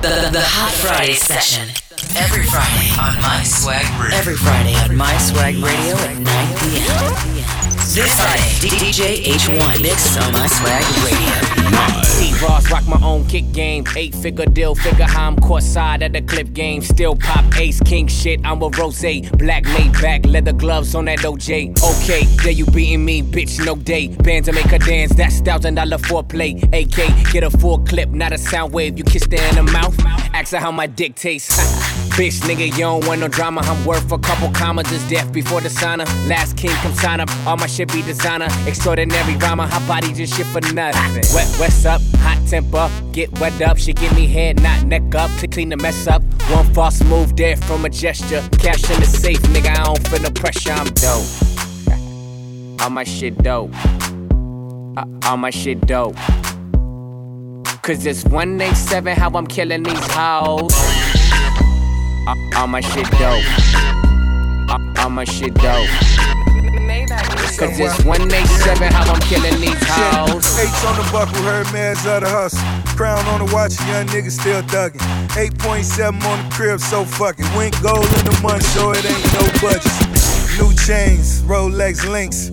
The, the Hot Friday session. Every Friday on My Swag Radio. Every Friday on My Swag Radio at 9 p.m. This Friday, DJ H1 mix on My Swag Radio. Steve Ross rock my own kick game. Eight figure deal, figure how I'm court side at the clip game. Still pop ace king shit. I'm a rose. Black laid back, leather gloves on that OJ. Okay, there you beating me, bitch, no day. Bands to make her dance, that's thousand dollar foreplay. AK, get a full clip, not a sound wave. You kiss her in the mouth. Ask her how my dick tastes. bitch, nigga, you don't want no drama. I'm worth a couple commas, just death before the sauna. Last king come sign up, all my shit be designer. Extraordinary rhymer, hot body just shit for nothing. Wet, what's up? Hot temper, get wet up. She give me head, not neck up. To clean the mess up. One false move there from a gesture. Cash in the safe, nigga, I don't feel no pressure, I'm dope. All my shit dope. Uh, all my shit dope. Cause it's 187 how I'm killing these hoes. Uh, all my shit dope. Uh, all my shit dope. Cause it's 187 how I'm killing these hoes. H on the buckle, heard man's of the hustle. Crown on the watch, young nigga still thuggin'. 8.7 on the crib, so fuck it. Went gold in the month, so it ain't no budget. New chains, Rolex links.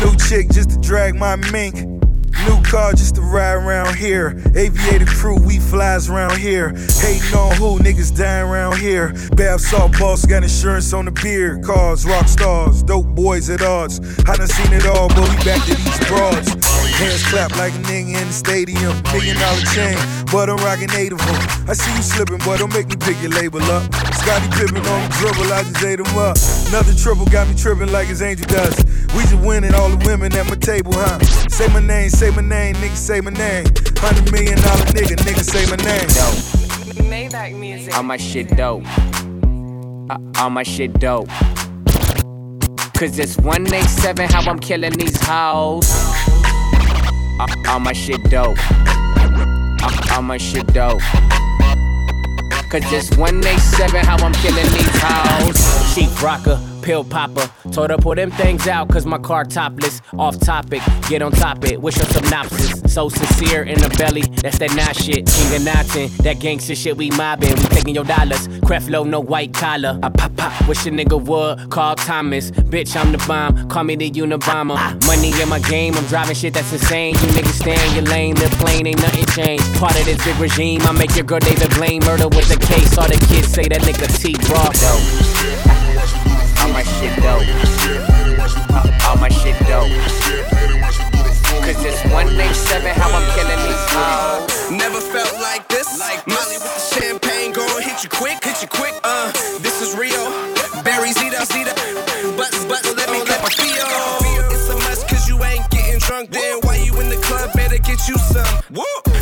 New chick just to drag my mink. New car just to ride around here. Aviator crew, we flies around here. Hating on who, niggas dying around here. Bath salt boss got insurance on the beer. Cars, rock stars, dope boys at odds. I done seen it all, but we back to these broads. Hands clap like a nigga in the stadium. Million dollar chain, but I'm rocking eight of them. I see you slipping, boy, don't make me pick your label up. Scottie Pippen on the dribble, I just ate him up. Another triple got me tripping like his angel dust. We just winning all the women at my table, huh? Say my name, say my name, nigga, say my name. Hundred million dollar nigga, nigga, say my name. Dope. Maybach music. All my shit dope. Uh, all my shit dope. Cause it's 187 how I'm killing these hoes. Uh, all my shit dope. All my shit dope. Cause it's 187 how I'm killing these hoes. Sheep rocker pill popper. Told her pull them things out, cause my car topless. Off topic, get on top it. Wish her synopsis. So sincere in the belly, that's that not shit. King of Notting, that gangster shit we mobbing. We taking your dollars. Creflo, no white collar. I pop pop, wish a nigga would. Call Thomas. Bitch, I'm the bomb. Call me the Unabomber. Money in my game, I'm driving shit that's insane. You niggas stay in your lane, the plane ain't nothing changed. Part of this big regime, I make your girl David Blaine. Murder with the case, all the kids say that nigga T raw though. All my shit dope. All my shit dope. Cause it's 187 how I'm killing these hoes. Never felt like this. Like Molly with the champagne, gon' hit you quick, hit you quick. Uh, this is Rio. Barry Zeta, Zeta. Butts, butts, let me get my feel. It's a must cause you ain't getting drunk. Then why you in the club? Better get you some. Woo!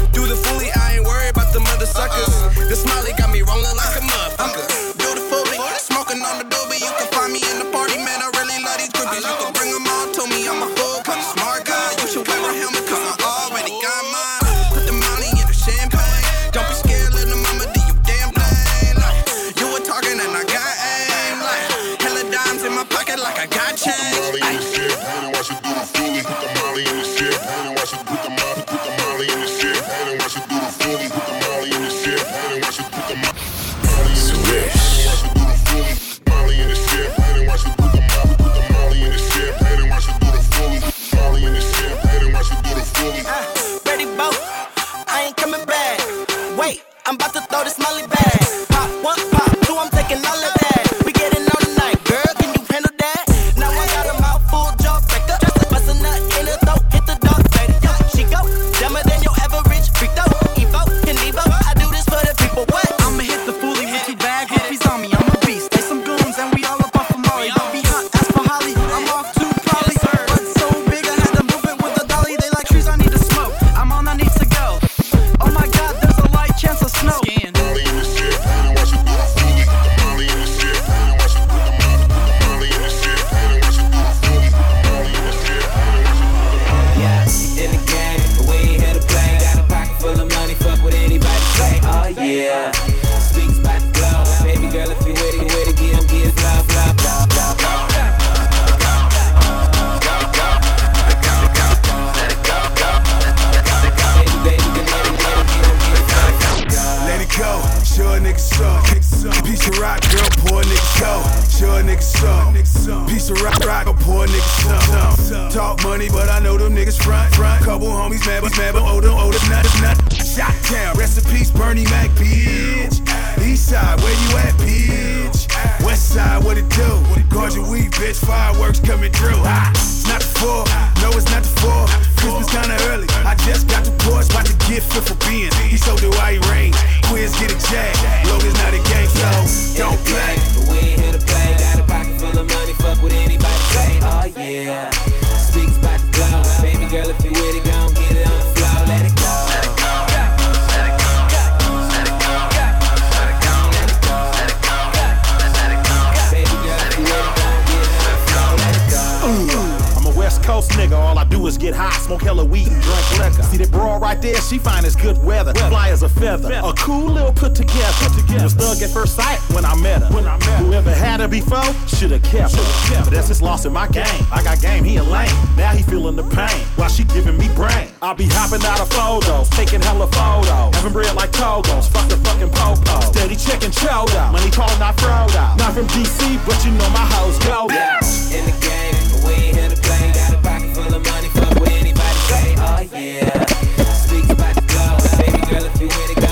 hella weed and drink liquor. See that broad right there, she fine as good weather. Fly as a feather. A cool little put together. Put together. Was thug at first sight when I met her. When I met her. Whoever had her before, should've kept her. Kept. But that's his loss in my game. I got game, he a lame. Now he feeling the pain while she giving me brain. I be hopping out of photos, taking hella photos. Having bread like Togos, fuck the fucking popo. Steady checking Chodo, money calling not fraud. Not from DC, but you know my hoes go. Yeah. In the game, we ain't here to play. Yeah. About the. Baby girl, if you with it,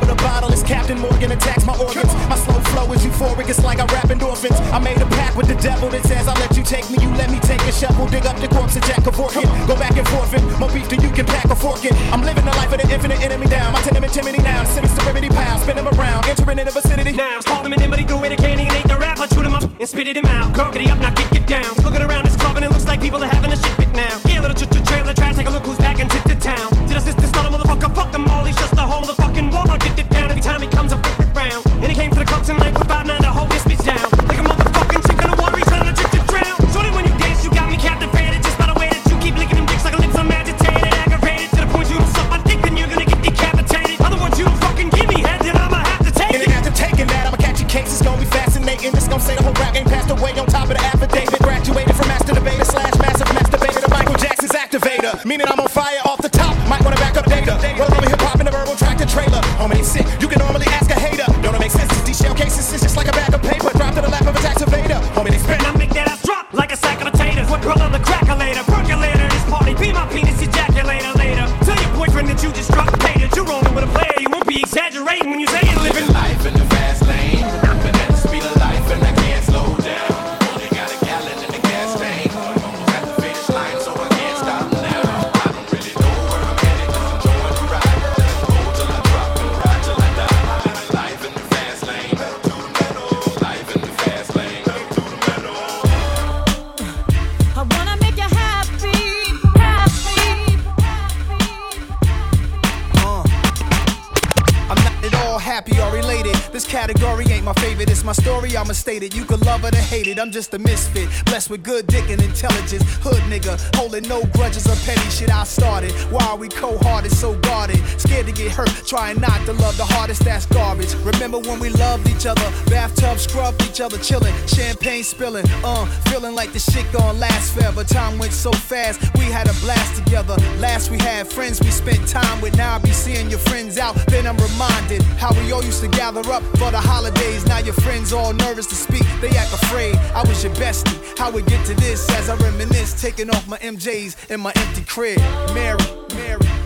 With a bottle as Captain Morgan attacks my organs. My slow flow is euphoric, it's like I rap endorphins. I made a pact with the devil that says, I'll let you take me, you let me take a shovel, dig up the corpse of Jack Kevorkian. Go back and forth and more beef than you can pack a fork in. I'm living the life of the infinite enemy down. My tenement chimney now, sitting serenity pound, spin them around, entering in the vicinity. Now, call them an enmity, do it, I can't even the rap. I chew them up and spit it him out. it up, now kick it down. Looking around it's carbon. it looks like people are having a shit fit now. Yeah, little trailer trash, take a look who's back into the town. Did I this motherfucker, fuck them all, he's just a hole, fucking wall. I'll get it down every time he comes up around. And he came for the cops and like, we're about now to hold this bitch down. hated, I'm just a misfit. Blessed with good dick and intelligence. Hood nigga, holding no grudges or petty shit I started. Why are we cold hearted, so guarded? Scared to get hurt, trying not to love the hardest, that's garbage. Remember when we loved each other, bathtub scrubbed each other, chilling, champagne spilling, uh, feeling like the shit gon' last forever. Time went so fast, we had a blast together. Last we had friends we spent time with, now I be seeing your friends out. Then I'm reminded how we all used to gather up for the holidays. Now your friends all nervous to speak, they act afraid. I was your bestie, how we get to this as I reminisce, take off my MJs in my empty crib. Mary, Mary.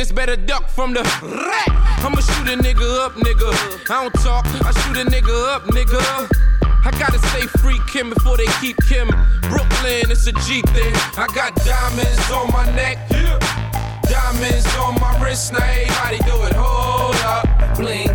niggas better duck from the rat. I'ma shoot a nigga up, nigga. I don't talk, I shoot a nigga up, nigga. I gotta stay free Kim before they keep Kim. Brooklyn, it's a G thing. I got diamonds on my neck, yeah. diamonds on my wrist. Now everybody do it. Hold up, bling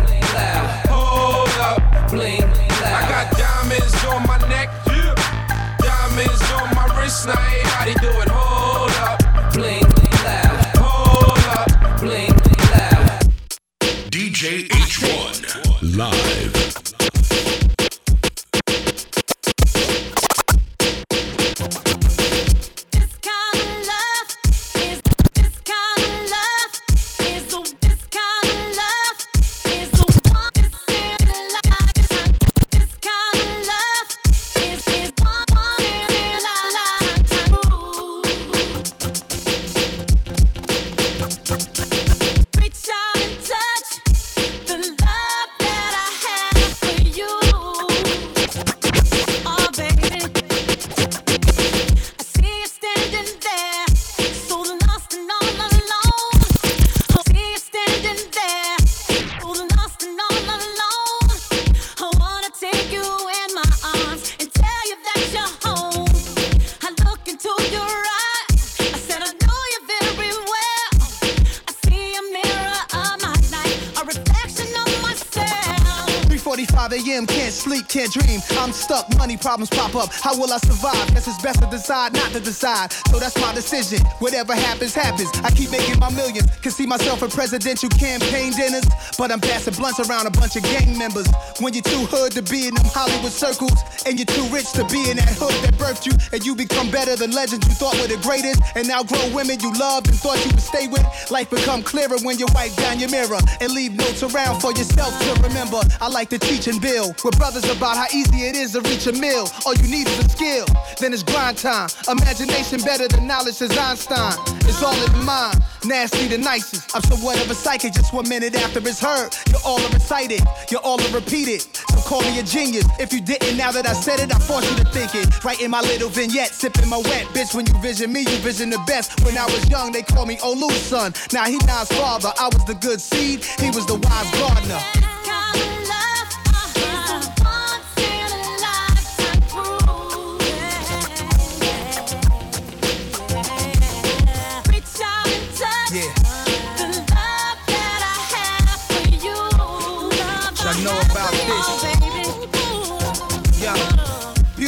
problems pop up. How will I survive? Guess it's best to decide not to decide. So that's my decision. Whatever happens, happens. I keep making my millions. Can see myself in presidential campaign dinners, but I'm passing blunts around a bunch of gang members. When you're too hood to be in them Hollywood circles, and you're too rich to be in that hood that birthed you, and you become better than legends you thought were the greatest, and now grow women you loved and thought you would stay with. Life become clearer when you wipe down your mirror and leave notes around for yourself to remember. I like to teach and build with brothers about how easy it is to reach a All you need is a skill, then it's grind time. Imagination better than knowledge, says Einstein. It's all in the mind, nasty the nicest. I'm somewhat of a psychic, just one minute after it's heard. You're all are recited, you're all are repeated. So call me a genius. If you didn't, now that I said it, I force you to think it. Writing my little vignette, sipping my wet. Bitch, when you vision me, you vision the best. When I was young, they called me Olu's son. Now he Nas father. I was the good seed, he was the wise gardener.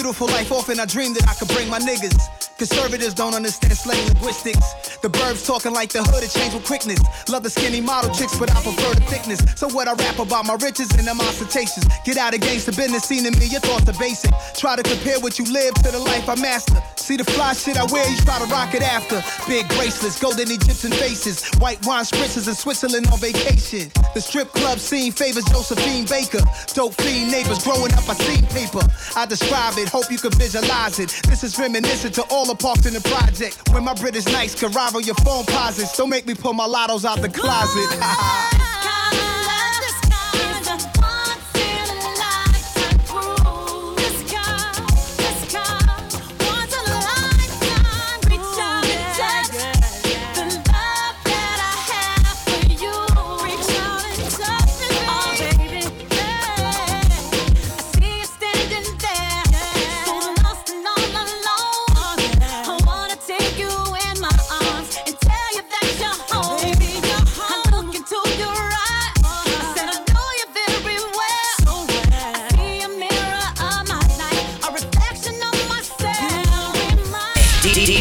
Beautiful life, often I dreamed that I could bring my niggas. Conservatives don't understand slang linguistics. The burbs talking like the hood, it changed with quickness. Love the skinny model chicks, but I prefer the thickness. So what I rap about my riches and them ostentations. Get out of the business scene to me, your thoughts are basic. Try to compare what you live to the life I master. See the fly shit I wear, you try to rock it after. Big bracelets, golden Egyptian faces, white wine spritzers in Switzerland on vacation. The strip club scene favors Josephine Baker. Dope fiend neighbors growing up, I seen paper. I describe it, hope you can visualize it. This is reminiscent to all the parks in the project. When my British nights can rival your phone posits. Don't make me pull my lottos out the closet.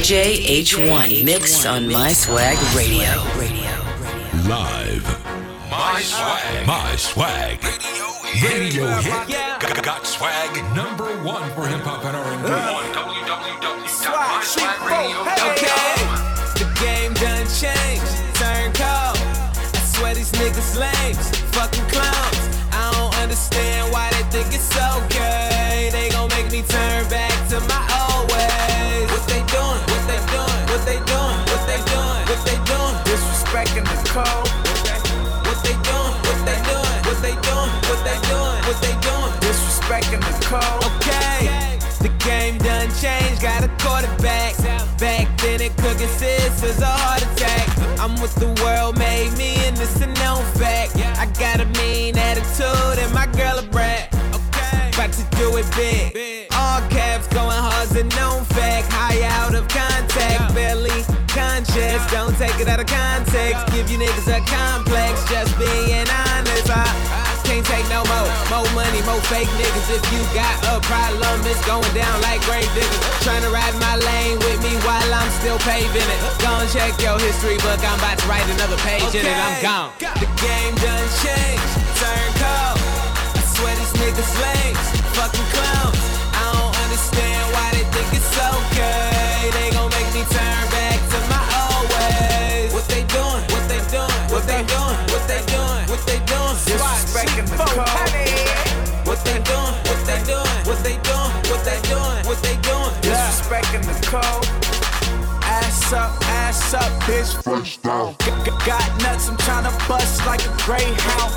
DJ H1 Mix on My Swag Radio. Live. My swag. My swag. Radio hit. Got, got swag number one for hip hop and R&B. Okay, the game done changed, turn cold. I swear these niggas lames, fucking clowns. I don't understand why they think it's so good. Disrespecting the code. Okay, the game done changed. Got a quarterback. Back then it cooking sisters a heart attack. I'm what the world made me, and it's a known fact. I got a mean attitude, and my girl a brat. Okay, about to do it big. All caps going hard, a known fact. High out of contact, barely conscious. Don't take it out of context. Give you niggas a complex. Fake niggas. If you got a problem, it's going down like grave diggers. Trying to ride my lane with me while I'm still paving it. Go and check your history book. I'm about to write another page in it. I'm gone. The game done changed. Turn cold. I swear these niggas lames. Fucking clowns. I don't understand why they think it's okay. They gon' make me turn back to my old ways. What they doing? Code. Ass up, ass up, bitch. Fresh down. Got nuts, I'm tryna bust like a greyhound.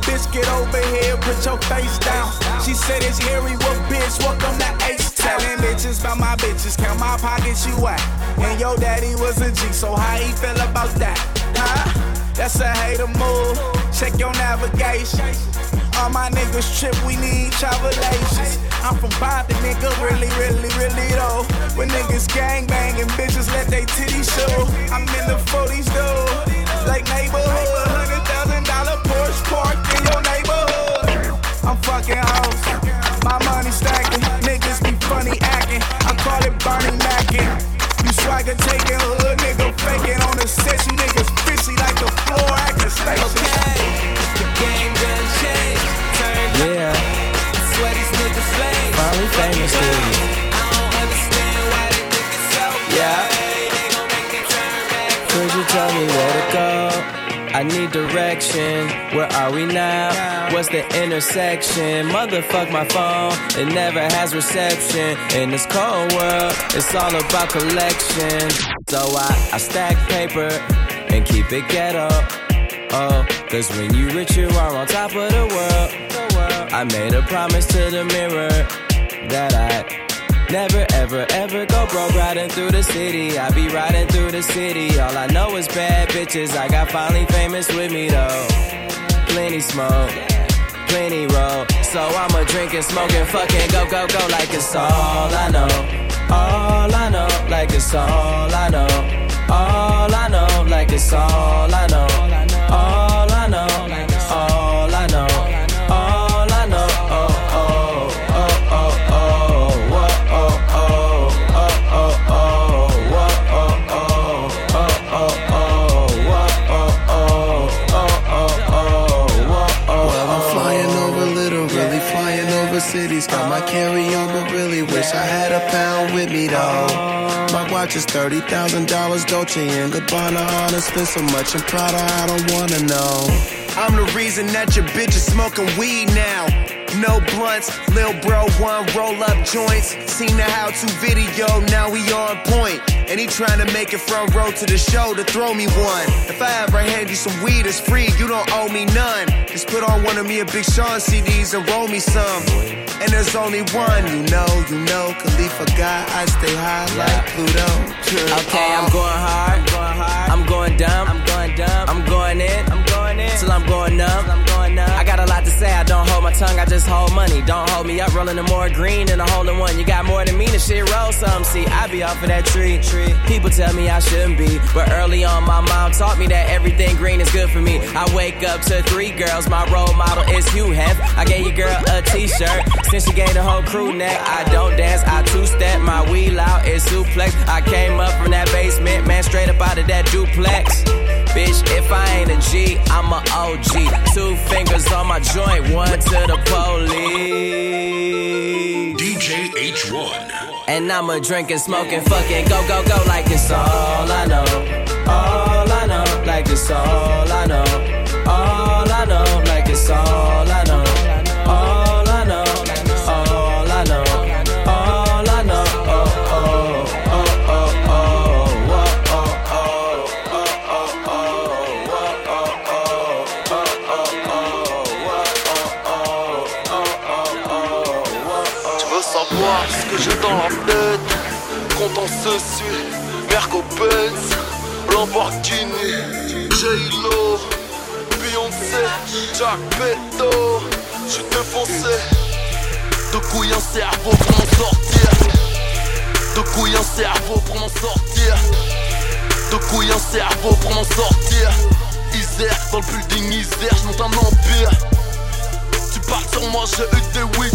Bitch, get over here, put your face down. She said it's Harry, what bitch? Welcome to Ace Town. Telling bitches about my bitches, count my pockets, you at. And your daddy was a G, so how he feel about that? Huh? That's a hater move. Check your navigation. All my niggas trip, we need travelations. I'm from Bobby, nigga, really, really, really though. When niggas gang banging, bitches let they titties show. I'm in the 40s though, like neighborhood. Hundred thousand dollar Porsche parked in your neighborhood. I'm fucking hoes, my money stacking. Niggas be funny acting, I call it Bernie Mackin. You swagger taking hood, nigga faking on the set. You niggas fishy like the floor acting station. The game done changed. Turn Yeah, famous dude. I don't understand why they think it's okay. Yeah. They gon' make me turn back to Could you tell me where to go? I need direction. Where are we now? What's the intersection? Motherfuck my phone. It never has reception. In this cold world, it's all about collection. So I, I stack paper and keep it ghetto. Oh, cause when you rich, you are on top of the world. I made a promise to the mirror that I Never, ever, ever go broke riding through the city. I be riding through the city. All I know is bad bitches. I got finally famous with me though. Plenty smoke, plenty roll. So I'ma drink and smoke and fucking go, go, go like it's all I know. All I know, like it's all I know. All I know, like it's all I know. Got my carry on, but really wish I had a pound with me though. My watch is thirty thousand dollars, Dolce and Gabbana. On spend so much in Prada, I don't wanna know. I'm the reason that your bitch is smoking weed now. No blunts, lil bro, one roll up joints. Seen the how to video, now we on point. And he trying to make it front row to the show to throw me one. If I ever hand you some weed, it's free, you don't owe me none. Just put on one of me a Big Sean CDs and roll me some. And there's only one, you know, you know. Khalifa guy, I stay high like Pluto. Okay, I'm going hard. I'm going dumb. I'm going dumb. I'm going in. I'm going in. Till I'm going numb. I got a lot to say. I don't hold my tongue. I just hold money. Don't hold me up. Rolling the more green than a hole in one. You got more than me. The shit roll some. See, I be off of that tree. People tell me I shouldn't be, but early on, my mom taught me that everything green is good for me. I wake up to three girls. My role model is Hugh Hef. I gave your girl a T-shirt. Since she gave the whole crew neck, I don't dance. I two-step. My wheel out is suplex. I came up from that basement, man, straight up out of that duplex. Bitch, if I ain't a G, I'm a OG. Two fingers on my joint, one to the police. DJ H1. And I'ma drink and smoke and fucking go, go, go like it's all I know. All I know, like it's all I know. All I know, like it's all Merco Benz, Lamborghini, J-Lo, Beyoncé, Jack Beto, j'suis défoncé. De couilles un cerveau pour m'en sortir. De couilles un cerveau pour m'en sortir. De couilles un cerveau pour m'en sortir. Isère, dans le building Isère, je monte un empire. Tu parles sur moi, j'ai eu des oui.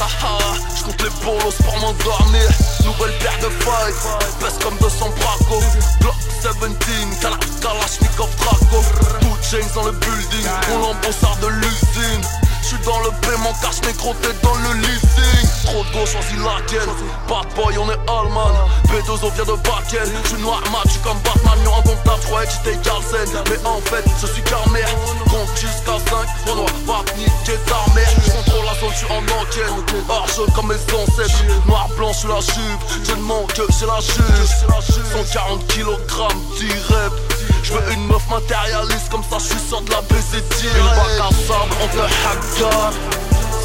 Ah je compte les bolos pour m'endormir. Nouvelle paire de failles, pèse comme 200 bracos. Glock 17, Kala, Kalashnikov Draco. Two chains dans le building, on l'embossard de l'usine. J'suis dans le paiement, cache négro, t'es dans le leasing. Trop de gauche, choisis laquelle. Bad boy, on est allemand. B2O vient de Bakel. J'suis noir mat, j'suis comme Batman, non indomptable. J'croyais que j'étais Carlsen. Mais en fait, je suis Carmer. Compte jusqu'à 5, Renoir, va niquer ta mère. J'contrôle la zone, j'suis en enquête. Arche comme mes ancêtres. Noir, blanc, j'suis la jupe. Je ne manque que j'ai la juge. 140 kg direct. Je veux une meuf matérialiste comme ça, je suis sûr de la baiser direct. Une bac à sable, on te.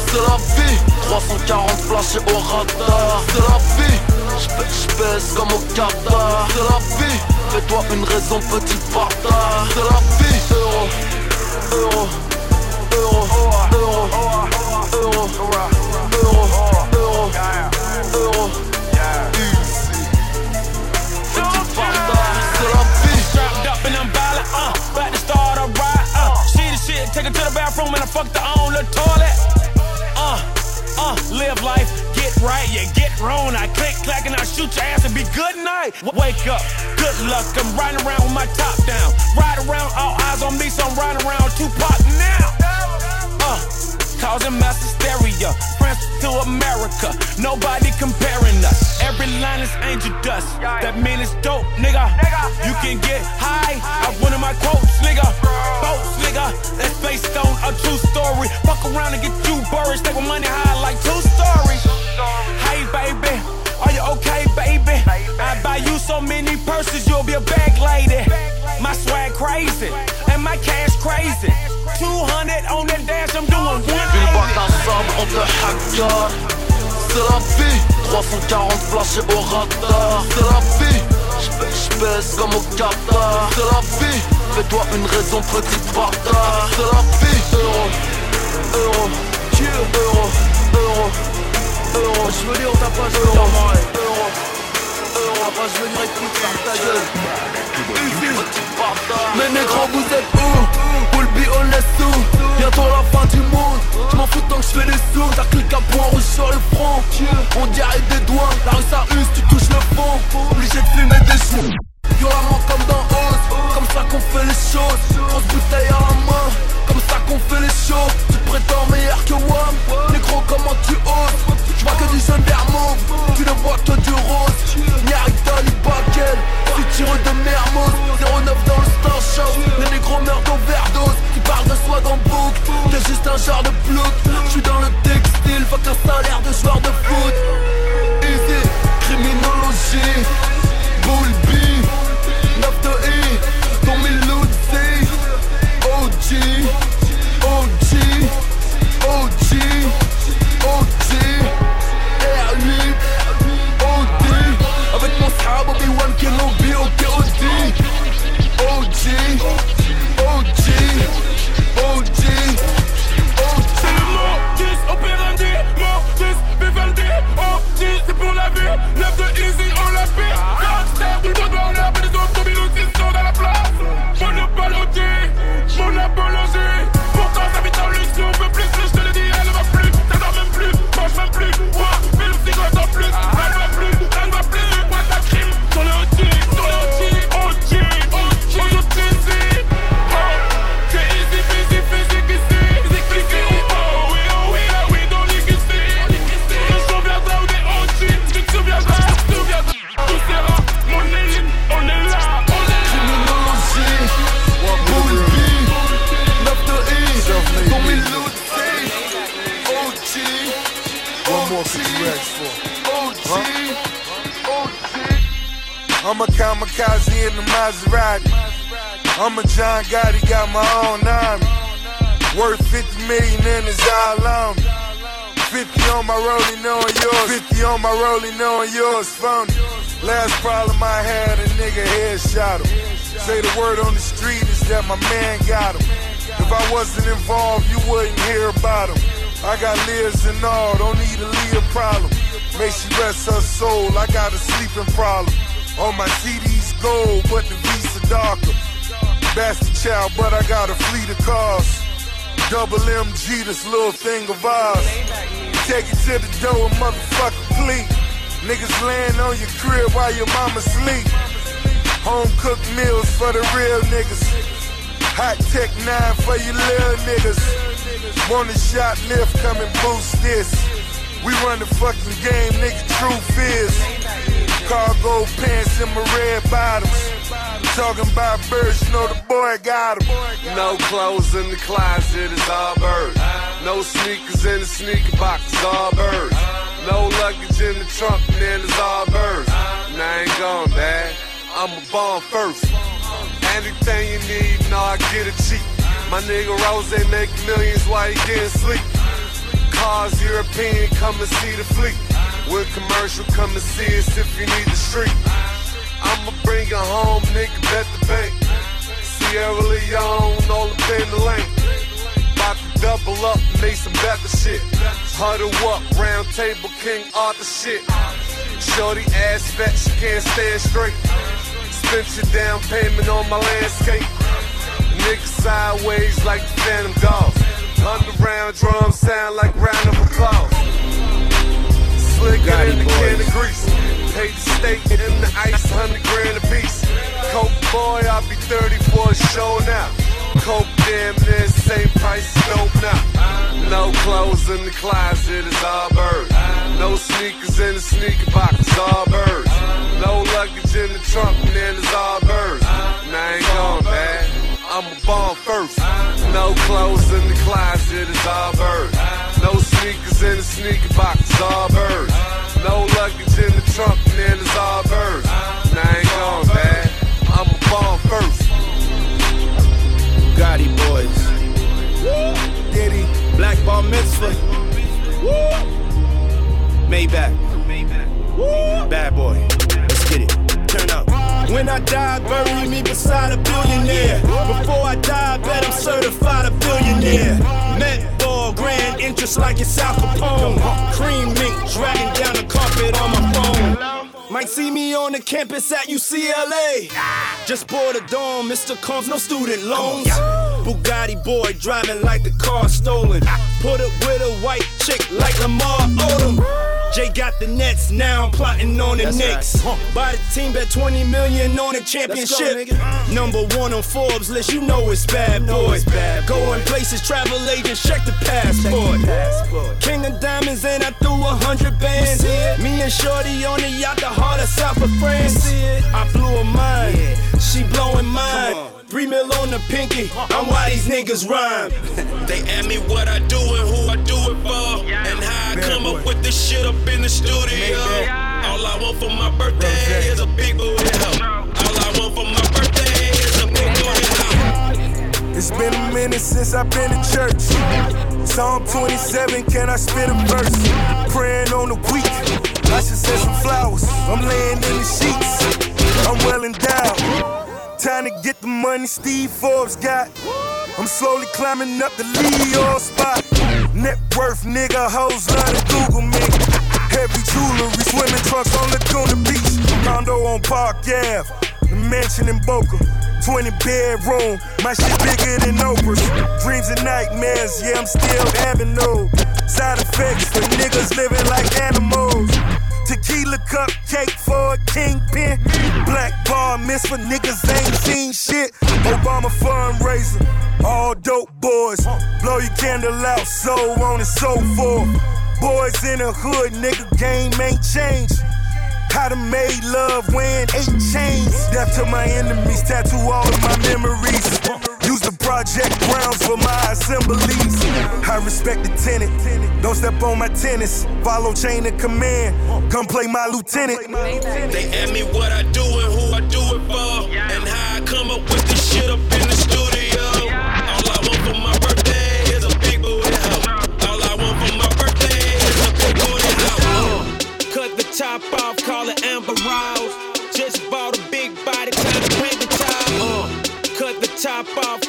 C'est la vie, 340 flashés au radar. C'est la vie, j'baisse comme au Qatar. C'est la vie, fais-toi une raison, petit bâtard. C'est la vie, euro, euro, euro, euro, euro, euro, euro, euro, take it to the bathroom and I fucked her on the toilet. Uh, uh, live life, get right, yeah, get wrong. I click, clack, and I shoot your ass and be good night. Wake up, good luck, I'm riding around with my top down. Ride around, all eyes on me, so I'm riding around Tupac now. Uh, causing mass hysteria. France to America, nobody comparing us. Every line is angel dust. That mean it's dope, nigga. You can get high off one of my quotes, nigga. Boats, nigga. That's based on a true story. Fuck around and get you buried. Stay with money high like two stories. Hey, baby. Are you okay, baby? I buy you so many purses, you'll be a bag lady. My swag crazy, and my cash crazy. 200 on that dash, I'm doing Une bac à 180. sable, on te hacker. C'est la vie, 340 flashés au radar. C'est la vie, j'baisse comme au Qatar. C'est la vie, fais-toi une raison, petit bâtard. C'est la vie, euro, euro, euro, euro, euro. Je veux dire, on t'a pas joué, euro, euro, euro. Après, je veux venir écouter ça, ta gueule. Petit bâtard. Mais négro, vous êtes où? Be on laisse tout Bientôt la fin du monde. Je m'en fous tant que je fais des sous. T'as cliqué un point rouge sur le front. On dirait des doigts. La rue ça use, tu touches le fond. Obligé de fumer des choux Violemment comme dans Oz. Comme ça qu'on fait les choses. Grosse bouteille à la main Comme ça qu'on fait les shows. Tu te prétends meilleur que Wam Négro comment tu oses? Je vois que du jaune vermouth Tu ne vois que du rose. Nyarita ni Bakel Tu tires de Mermoz 09 dans le star show. Les négros meurent d'overdose. Tu parles de soi dans book T'es juste un genre de plouc. Je suis dans le textile. Fuck un salaire de joueur fleet of cars. Double MG, this little thing of ours. Take it to the door, motherfucker, please. Niggas laying on your crib while your mama sleep. Home cooked meals for the real niggas. Hot tech nine for you little niggas. Want a shoplift, come and boost this. We run the fucking game, nigga, truth is. Cargo pants and my red bottoms. Talking about birds, you know the boy got 'em. No clothes in the closet, it's all birds. No sneakers in the sneaker box, it's all birds. No luggage in the trunk, man, it's all birds. And I ain't gone, dad. I'm a born first. Anything you need, no, I get it cheap. My nigga Rose make millions while he getting sleep. Cars European, come and see the fleet. With commercial, come and see us if you need the street. I'ma bring it home, nigga, bet the bank. Sierra Leone, all up in the lane. About to double up, make some better shit. Huddle up, round table, King Arthur shit. Shorty ass fat, she can't stand straight. Spent your down payment on my landscape. Nigga sideways like the Phantom Dogs. Underground drums sound like round of applause. Slicker than the can of grease. Paid the steak in the ice, 100 grand a piece. Coke boy, I'll be 30 for a show now. Coke damn near same price dope now. No clothes in the closet, it's all birds. No sneakers in the sneaker box, it's all birds. No luggage in the trunk, man, it's all birds. And I ain't gone bad. I'm a born first. No clothes in the closet, it's all birds. No sneakers in the sneaker box, it's all birds. No luggage in the trunk, man, it's all birds. And I ain't gone bad. I'm a born first. Gotti boys. Woo! Diddy. Black Bar Mitzvah. Maybach. Woo. Bad boy. Let's get it. Turn up. When I die, bury me beside a billionaire. Before I die, bet I'm certified a billionaire. Met ball, interest like it's Al Capone. Cream mink dragging down the carpet on my phone. Might see me on the campus at UCLA. Just bought a dome, Mr. Combs, no student loans. Bugatti boy driving like the car stolen. Put up with a white chick like Lamar Odom. Jay got the Nets, now I'm plotting on the That's Knicks. Buy the team, bet 20 million on the championship. Uh. Number one on Forbes list, you know it's bad boy. Going places, travel agents, check the passport. King of diamonds, and I threw a hundred bands. Me and Shorty on the yacht, the heart of South of France. I blew her mind, she blowing mine. Three mil on the pinky, I'm why these niggas rhyme. They ask me what I do and who I do it for, and how I come up with this shit up in the studio. All I want for my birthday is a big booty hoe. All I want for my birthday is a big booty hoe. It's been a minute since I've been to church. Psalm 27, can I spit a verse? Praying on the week. I should send some flowers. I'm laying in the sheets. I'm well endowed. Time to get the money Steve Forbes got. I'm slowly climbing up the Leo spot. Net worth, nigga, hoes love to Google me. Heavy jewelry, swimming trunks on Laguna Beach. Condo on Park Ave, mansion in Boca. 20 bedroom, my shit bigger than Oprah's. Dreams and nightmares, yeah, I'm still having those. Side effects for niggas living like animals. So on and so forth. Boys in the hood, nigga, game ain't changed. How to make love wearing eight chains. Death to my enemies, tattoo all of my memories. Use the project grounds for my assemblies. I respect the tenant. Don't step on my tennis. Follow chain of command. Come play my lieutenant. They ask me what I do and who I do it for, and how I come up with this shit up in top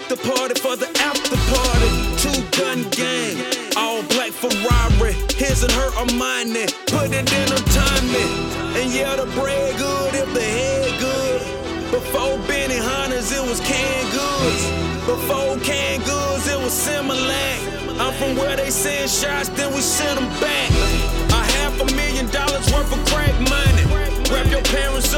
after party for the after party. Two gun gang, all black Ferrari. His and her Armani, put it in a timing. And yeah, the bread good if the head good. Before Benny Hunters, it was canned goods. Before canned goods, it was Similac. I'm from where they send shots, then we send them back. A half a million dollars worth of crack money. Wrap your parents up,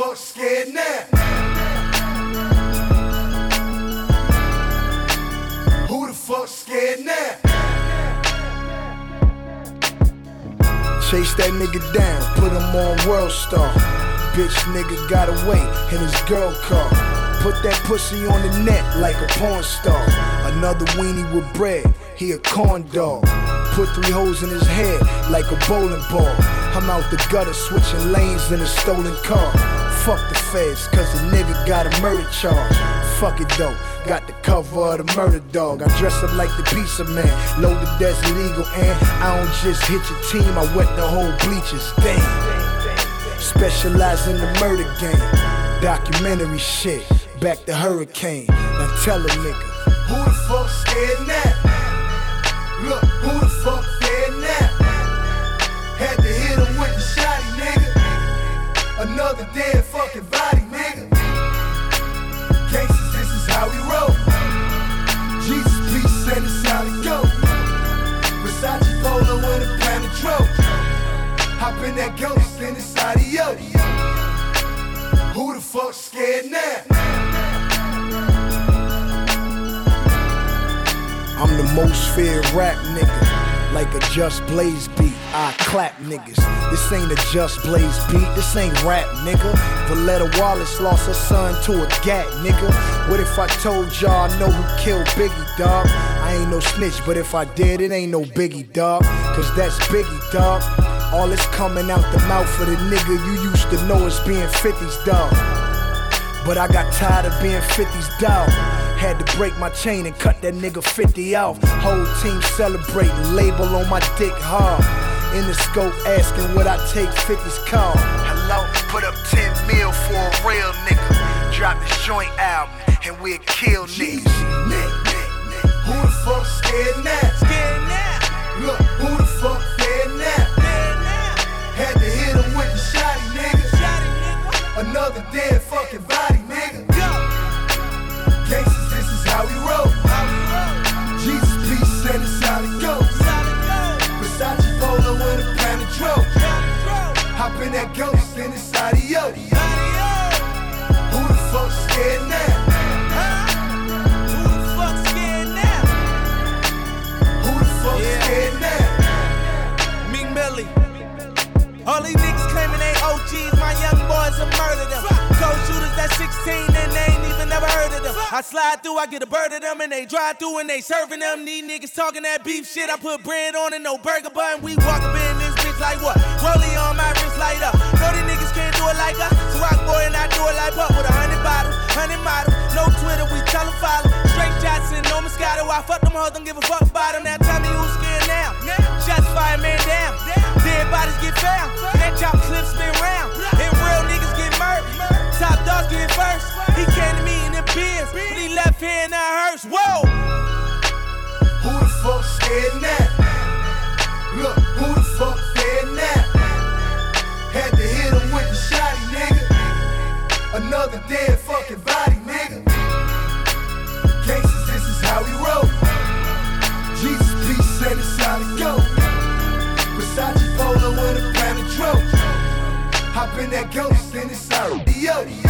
fuck scared now? Who the fuck scared now? Chase that nigga down, put him on World Star. Bitch nigga got away in his girl car. Put that pussy on the net like a porn star. Another weenie with bread, he a corn dog. Put three holes in his head like a bowling ball. I'm out the gutter switching lanes in a stolen car. Fuck the feds, cause the nigga got a murder charge. Fuck it though, got the cover of the murder dog. I dress up like the pizza man, load the desert eagle, and I don't just hit your team, I wet the whole bleachers. Damn. Specialize in the murder game, documentary shit, back to hurricane. Now tell a nigga, who the fuck scared now? Fucking body, nigga. Gangsters, this is how we roll. Jesus, peace, and it's how we go. Versace polo with a of trophy. Hop in that ghost and it's adios. Who the fuck scared now? I'm the most feared rap nigga. Like a Just Blaze beat, I clap niggas. This ain't a Just Blaze beat, this ain't rap nigga. Voletta Wallace lost her son to a gat nigga. What if I told y'all I know who killed Biggie, dog? I ain't no snitch, but if I did, it ain't no Biggie, dog. Cause that's Biggie, dog. All this coming out the mouth of the nigga you used to know as being 50's dog. But I got tired of being 50's dog. Had to break my chain and cut that nigga 50 off. Whole team celebrating, label on my dick hard. In the scope asking what I take 50's call. Hello, put up 10 mil for a real nigga. Drop this joint album and we'll kill niggas. Who the fuck scared now? Scared now. Look, who the fuck scared now? Had to hit him with the shotty, nigga. Another dead fucking body, I slide through, I get a bird of them, and they drive through and they serving them. These niggas talking that beef shit, I put bread on it, no burger bun. We walk up in this bitch like what? Rollie on my wrist light up. Know these niggas can't do it like us, so rock boy and I do it like what? With a hundred bottles, hundred models, no Twitter, we tell them follow. Straight shots and no Moscato, I fuck them hoes, don't give a fuck about them. Now tell me who's scared now. Shots fired, man down. Dead bodies get found. That chop clip spin round. And real niggas get murdered. Top dogs get first. He came to me beers, but he left here in that hearse. Whoa! Who the fuck scared now? Look, who the fuck scared now? Had to hit him with the shotty, nigga. Another dead fucking body, nigga. Gangsters, this is how we roll. Jesus, peace, and it's how go. Versace polo with a brand of. Hop in that ghost and it's audio. Who the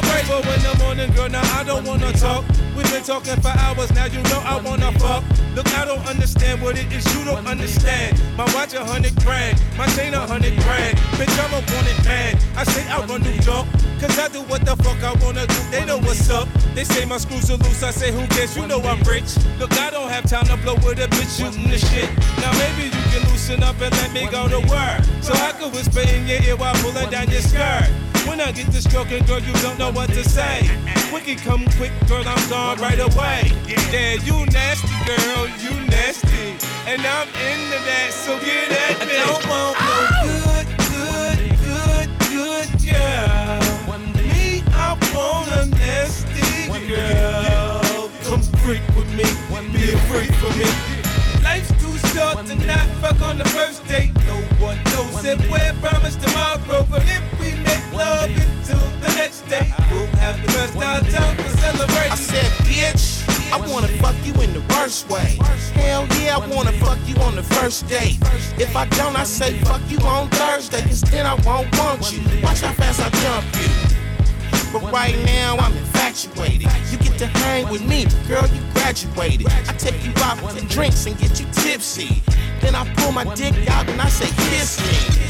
celebrate. But when the morning, girl, now I don't wanna talk. We've been talking for hours, now you know I wanna fuck. Look, I don't understand what it is you don't understand. My watch a hundred grand, my chain a hundred grand. Bitch, I'm a wanted man. I say I run New York, cause I do what the fuck I wanna do. They know what's up. They say my screws are loose, I say who cares? You know I'm rich. Look, I don't have time to blow with a bitch shooting the shit. Now maybe you can loosen up and let me go to work. So I can whisper in your ear while pulling down your skirt. When I get to stroking, girl, you don't know what to say. Quicky come quick, girl, I'm gone right away. Yeah, you nasty, girl, you nasty. And I'm into that, so get at me. I don't want no good, good, good, good girl. Me, I want a nasty girl. Come freak with me, be a freak for me. Life's too short to not fuck on the first date. No one knows if we're promised tomorrow, but if we make love until the next day, we'll have the best of time to celebrate. I said, bitch, I wanna fuck you in the worst way. Hell yeah, I wanna fuck you on the first date. If I don't, I say fuck you on Thursday, cause then I won't want you. Watch how fast I jump you. But right now I'm infatuated. You get to hang with me, girl, you graduated. I take you out for drinks and get you tipsy. Then I pull my dick out and I say, kiss me.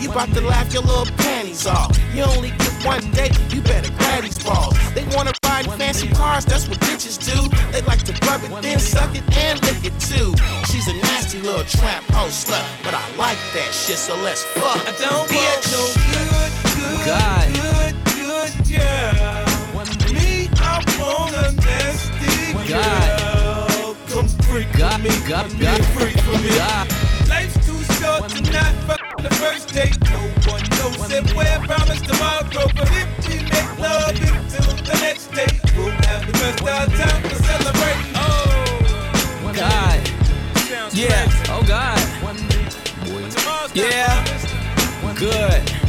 You about to laugh your little panties off. You only get one date, you better grab these balls. They wanna ride fancy cars, that's what bitches do. They like to rub it, then suck it and lick it too. She's a nasty little trap hoe slut, but I like that shit, so let's fuck. I don't bitch. want no good, good, God. good, good girl. Me, I want a nasty girl. Come freak God, with me, God, be a God, freak for me. Life's too short to not fuck the first date. No one knows if we're promised tomorrow, but if we make love until the next day, we'll have the best of time to celebrate. Oh, God. Yeah. Oh God. Yeah. Good.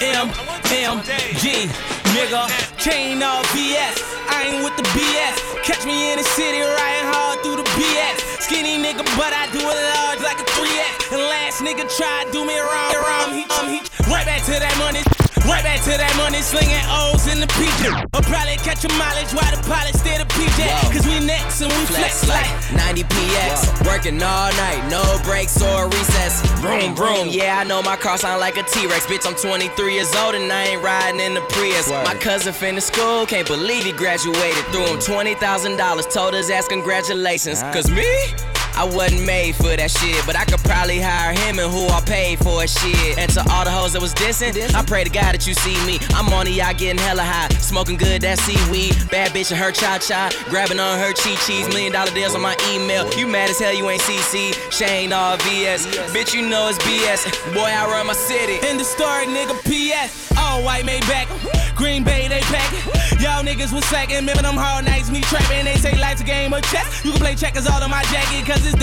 M M G nigga. Chain of BS. I ain't with the BS. Catch me in the city riding hard through the BS. Skinny nigga, but I do it large like a 3X. And last nigga tried do me wrong. wrong. He, um, he right back to that money. Right back to that money slinging O's in the PJ. I'll probably catch a mileage while the pilot stay the PJ. Cause we next and we flex, Flex like 90 PX. Working all night, no breaks or recess. Vroom, vroom. Yeah, I know my car sound like a T Rex. Bitch, I'm 23 years old and I ain't riding in the Prius. My cousin finished school, can't believe he graduated. Threw him $20,000, told his ass congratulations. Cause me? I wasn't made for that shit, but I could probably hire him and who I paid for shit. And to all the hoes that was dissing, I pray to God that you see me. I'm on the yacht getting hella high, smoking good that seaweed. Bad bitch and her cha cha, grabbing on her chi cheese. Million dollar deals on my email. You mad as hell, you ain't CC. Shane all VS. Bitch, you know it's BS. Boy, I run my city. In the story, nigga, PS. All white made back. Green Bay, they pack it. Y'all niggas was slacking. Remember them hard nights, me trapping. They say life's a game of chess. You can play checkers all on my jacket, cause it's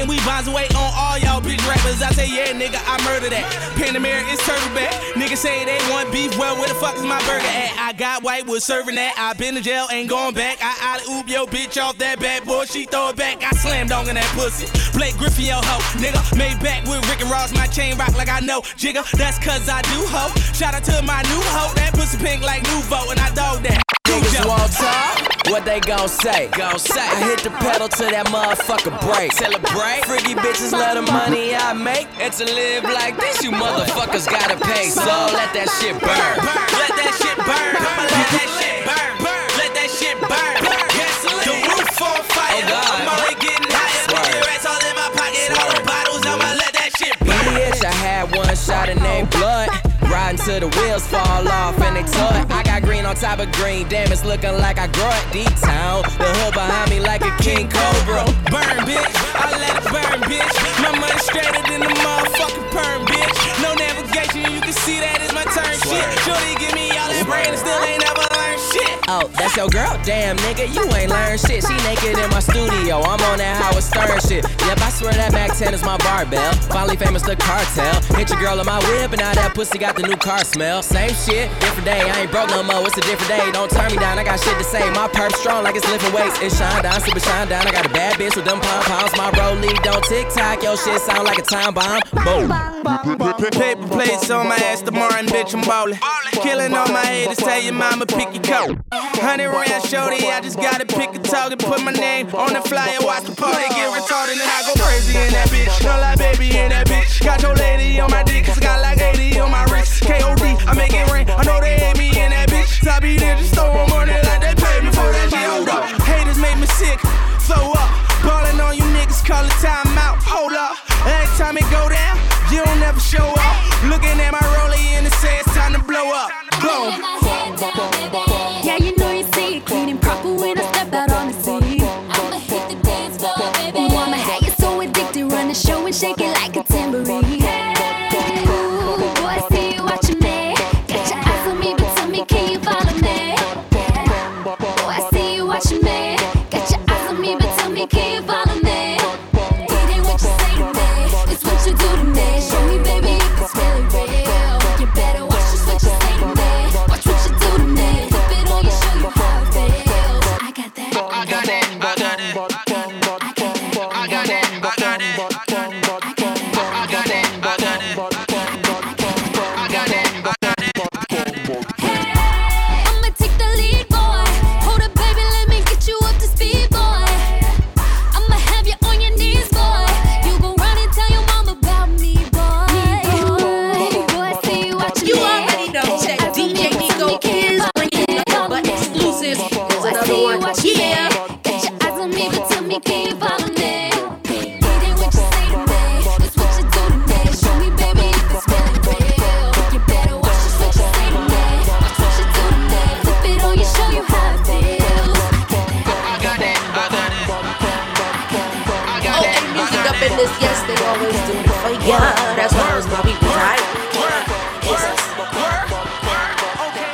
and we bonds away on all y'all bitch rappers. I say, yeah, nigga, I murder that. Panamera is turtle back. Niggas say they want beef. Well, where the fuck is my burger at? I got white, was serving that. I been to jail, ain't going back. I alley oop yo bitch off that bad boy. She throw it back. I slam dunk in that pussy. Blake Griffin, yo ho. Nigga, made back with Rick and Ross. My chain rock like I know. Jigga, that's cause I do ho. Shout out to my new hoe. That pussy pink like Nuvo, and I dog that. Niggas won't talk, what they gon' say? Gon' say. I hit the pedal to that motherfucker break. Celebrate. Freaky bitches love the money I make. And to live like this, you motherfuckers gotta pay. So let that shit burn. Let that shit burn. I'ma let that shit burn. Let that shit burn. Gasoline. The roof on fire. I'm only getting higher. Cigarettes all in my pocket. All the bottles. I'ma let that shit burn. Bitch, I had one shot of name blood. Till the wheels fall off and they tut. I got green on top of green, damn, it's looking like I grow it deep town. The hood behind me like a king cobra. Burn, bitch. I let it burn, bitch. My money straighter than the motherfucking perm, bitch. No navigation, you can see that is my turn shit. Shorty give me all that brain and still ain't never. Oh, that's your girl? Damn, nigga, you ain't learned shit. She naked in my studio. I'm on that Howard Stern shit. Yep, I swear that Mac 10 is my barbell. Finally famous, the cartel. Hit your girl on my whip, and now that pussy got the new car smell. Same shit, different day. I ain't broke no more. It's a different day. Don't turn me down. I got shit to say. My perp strong like it's lifting weights. It shine down, super shine down. I got a bad bitch with them pom poms. My rollie don't tick tock. Yo, shit sound like a time bomb. Boom. Paper plates on my ass tomorrow, and bitch, I'm ballin'. Killing all my haters, tell your mama pick your coat. Hundred round shorty, I just gotta pick a target, put my name on the flyer, watch the party get retarded, and I go crazy in that bitch. No lie, baby, in that bitch. Got your lady on my dick, cause I got like 80 on my wrist. KOD, I make it rain. I know they hate me in that bitch. Top be there, just throw money like they pay me for that shit. Hold up. Haters make me sick, throw up. Uh, music this, yes, they always do it for ya. That's why it's my people, right?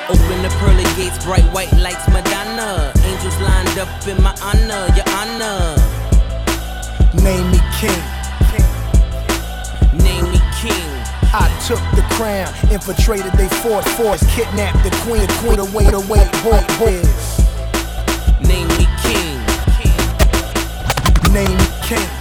Open the pearly gates, bright white lights, Madonna. Angels lined up in my honor, your honor. Name me king. Name me king. I took the crown, infiltrated they fort force, kidnapped the queen, queen away the way hoy is. Name me king. Name me king.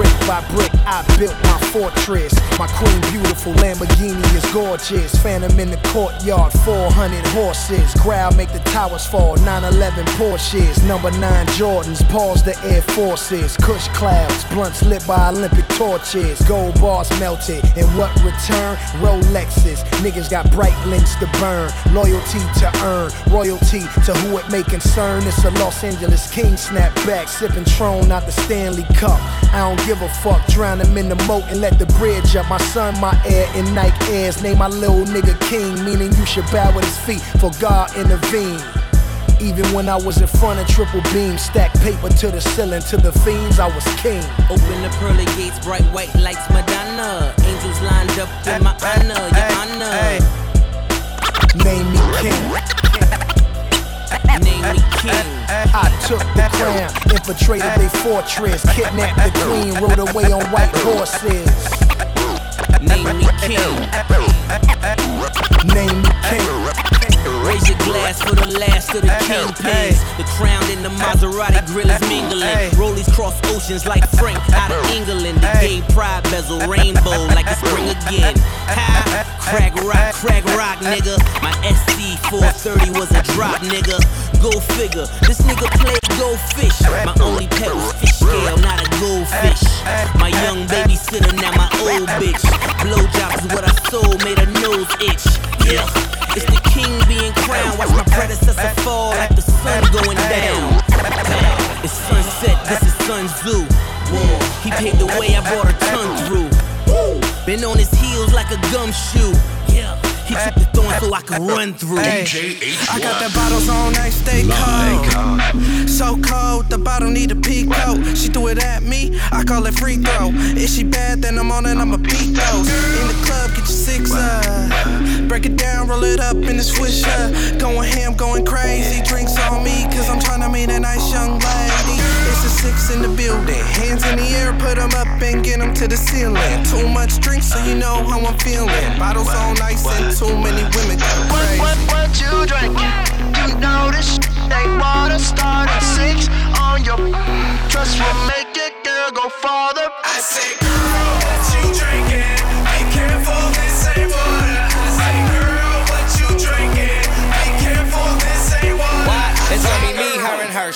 Brick by brick, I built my fortress. My queen beautiful Lamborghini is gorgeous. Phantom in the courtyard, 400 horses. Growl make the towers fall. 911 Porsches, number nine Jordans. Pause the Air Forces. Kush clouds, blunts lit by Olympic torches. Gold bars melted. and what return? Rolexes. Niggas got bright links to burn. Loyalty to earn. Royalty to who it may concern. It's a Los Angeles King snap back. Sipping Tron out the Stanley Cup. I don't give a fuck. Drown him in the moat and let the bridge up. My son, my heir in Nike Airs. Name my little nigga king. Meaning you should bow at his feet for God intervene. Even when I was in front of triple beam, stack paper to the ceiling, to the fiends, I was king. Open the pearly gates, bright white lights, Madonna. Angels lined up in my honor, your honor. Name me king. Name me king. I took the crown, infiltrated their fortress, kidnapped the queen, rode away on white horses. Name me king. Name me king. Raise your glass for the last of the kingpins. The crown in the Maserati grill is mingling. Rollies cross oceans like Frank out of England. The gay pride bezel rainbow like it's spring again. Ha! Crack rock, crack rock, nigga. My SC 430 was a drop, nigga. Go figure. This nigga played go fish. My only pet was fish scale, not a goldfish. My young babysitter, now my old bitch. Blowjobs is what I sold, made her nose itch. Yeah. It's the king being crowned. Watch my predecessor fall like the sun going down. It's sunset, this is Sun Tzu. He paved the way, I brought a tongue through. Been on his heels like a gumshoe. Yeah. He took the thorn so I could run through. Hey, I got the bottles on ice, stay cold. So cold, the bottle need a peak coat. She threw it at me, I call it free throw. If she bad, then I'm on it, I'ma beat those. In the club, get your six up. Break it down, roll it up in the swisher. Going ham, going crazy. Drinks on me, cause I'm trying to meet a nice young lady. It's a six in the building. Hands in the air, put them up and get them to the ceiling. Too much drink, so you know how I'm feeling. Bottles on ice and too many women go What, crazy. what, what you drink? You know this shit ain't water. Start at six on your trust will make it, girl, go farther. I say, girl,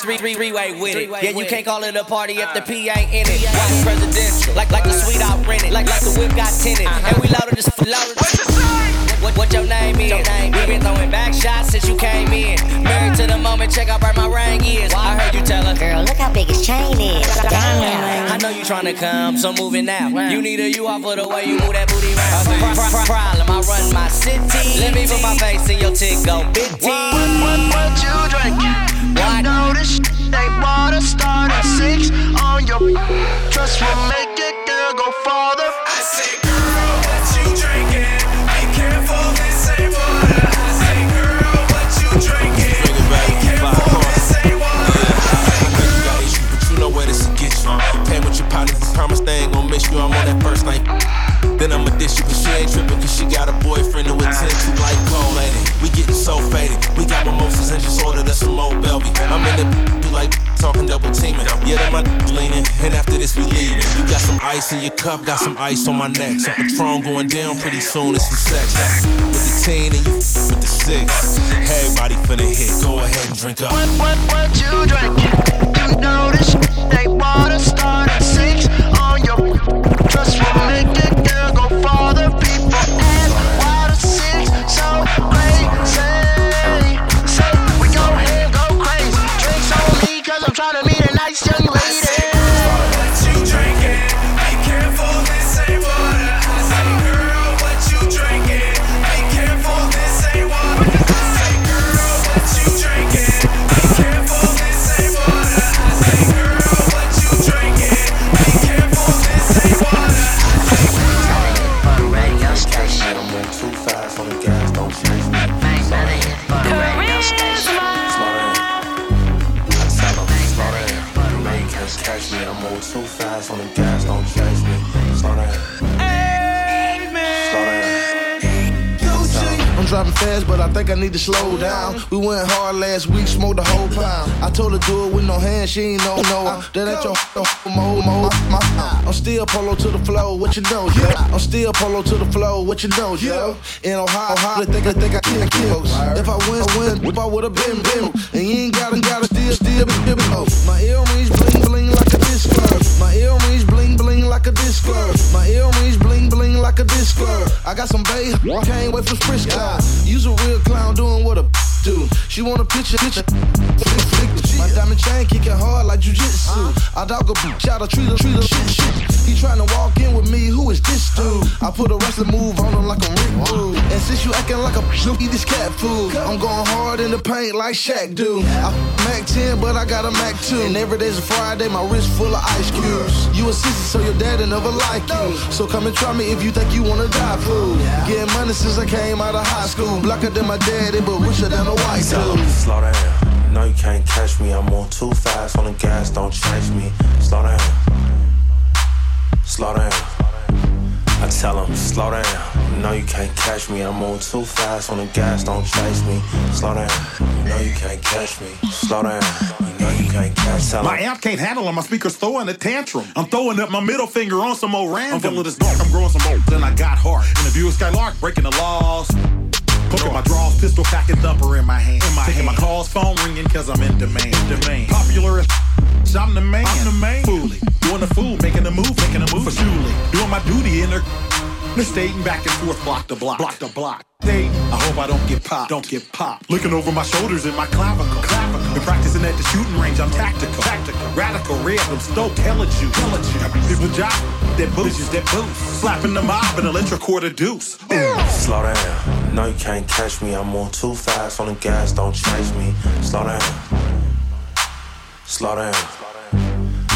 me, her, and her. Three, three, three-way with it. Yeah, you can't call it a party if the uh. P ain't in it. White presidential, like like the suite I rented, like like the whip got tinted, uh-huh. and we loaded this loaded. What, what your name is? We been throwing back shots since you came in. Married to the moment, check out where my ring is. I heard you tell her, girl, look how big his chain is. Damn. I know you tryna come, so moving now. You need a you off of the way you move that booty round. Pro- pro- pro- Problem, I run my city. Let me put my face in your tick, go big T. What, what, what you drink? You know this shit ain't water. Start at six on your trust will make it, girl, go farther. I say, girl, what you drinking? Be careful, this ain't water. I say, girl, what you drinking? Be careful, this ain't water. But you know where this will get you. Pay with your partners, promise they ain't gon' miss you. I'm on that first night. Then I'ma dish you, but she ain't trippin' cause she got a boyfriend who attend to like cold lady. We getting so faded. We got mimosas and just ordered us some old Belby. I'm in the like talking double teaming. Yeah, then my leaning. And after this, we leaving. You got some ice in your cup, got some ice on my neck. Some Patron going down pretty soon. It's some sex. With the teen and you with the six. Everybody finna hit. Go ahead and drink up. What, what, what you drinking? You know this ain't water. Start at six on your trust will make it, meet young. Fast, but I think I need to slow down. We went hard last week, smoked the whole pound. I told her do it with no hands, she ain't no no. That ain't your mo mo. I'm still polo to the flow, what you know, yo? I'm still polo to the flow, what you know, yo? In Ohio, Ohio, they think I think I can't kill. If I win, I win. If I would've been, been. And you ain't gotta, gotta still, still, still, I got some bae, can't wait for Frisco. You's a real clown doing what a do. She want a picture, picture. My diamond chain kicking hard like jujitsu. I dog a bitch out, I treat her, treat shit, shit. He tryna walk in with me, who is this dude? I put a wrestling move on him like a Rick Rude. And since you acting like a bitch, eat this cat food. I'm going hard in the paint like Shaq do. I Mac 10, but I got a Mac 2. And every day's a Friday, my wrist full of ice cubes. You a sissy, so your daddy never like you. So come and try me if you think you wanna die, fool. Getting money since I came out of high school. Blacker than my daddy, but richer than a white Tell slow down. No, you can't catch me. I'm on too fast on the gas. Don't chase me. Slow down. Slow down. I tell them, slow down. No, you can't catch me. I'm on too fast on the gas. Don't chase me. Slow down. Know you can't catch me. Slow down. Know you can't catch. My amp can't handle it. My speaker's throwing a tantrum. I'm throwing up my middle finger on some more random. I'm feeling this dark. I'm growing some more. Then I got heart. In the view of Skylark, breaking the laws. Poking my draws, pistol packing thumper in my hand. In my Taking my calls, phone ringing, cause I'm in demand. demand. Popular as I'm the man. I'm the man. Fooly. Doing the fool, making a move, making a move for Shuley. Doing my duty in there. Stating back and forth, block to block, block to block. Hey, I hope I don't get popped, don't get popped. Looking over my shoulders in my clavicle. Been practicing at the shooting range, I'm tactical, tactical. Radical, red, I'm stoked, hella juice, hella juice. People job, that boost, that boost. Slapping the mob and electric quarter deuce. Slow down. No, you can't catch me. I'm on too fast on the gas. Don't chase me. Slow down. Slow down.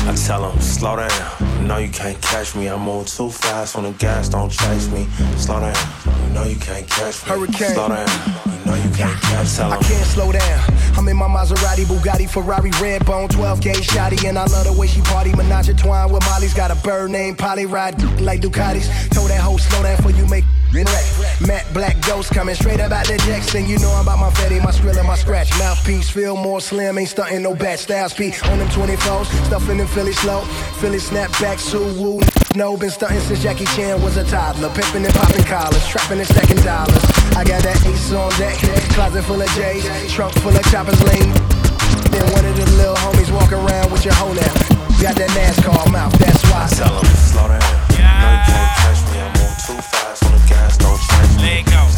I tell them, slow down. No, you can't catch me. I'm on too fast on the gas. Don't chase me. Slow down. You know you can't catch me. Hurricane. Slow down. Know you can't I can't slow down. I'm in my Maserati, Bugatti, Ferrari, red bone, 12 gauge shotty, and I love the way she party. Menage a twine with Molly's got a bird named Polly, ride like Ducatis. Told that hoe slow down for you make. Wreck. Matt Black Ghost coming straight up out the Jackson. You know I'm about my fatty, my skrill, and my scratch. Mouthpiece feel more slim, ain't stunting no bad style speed on them 24s. Stuffing them Philly slow, Philly snapback, Sue Woo. No, been stunting since Jackie Chan was a toddler. Pimping and popping collars, trapping and stacking dollars. I got that ace on deck, closet full of J's, trunk full of choppers lane. Then one of the little homies walk around with your hoe now. Got that NASCAR mouth, that's why. Tell 'em, slow down. No, you can't catch me. I'm on too fast on the gas. Me. Let go.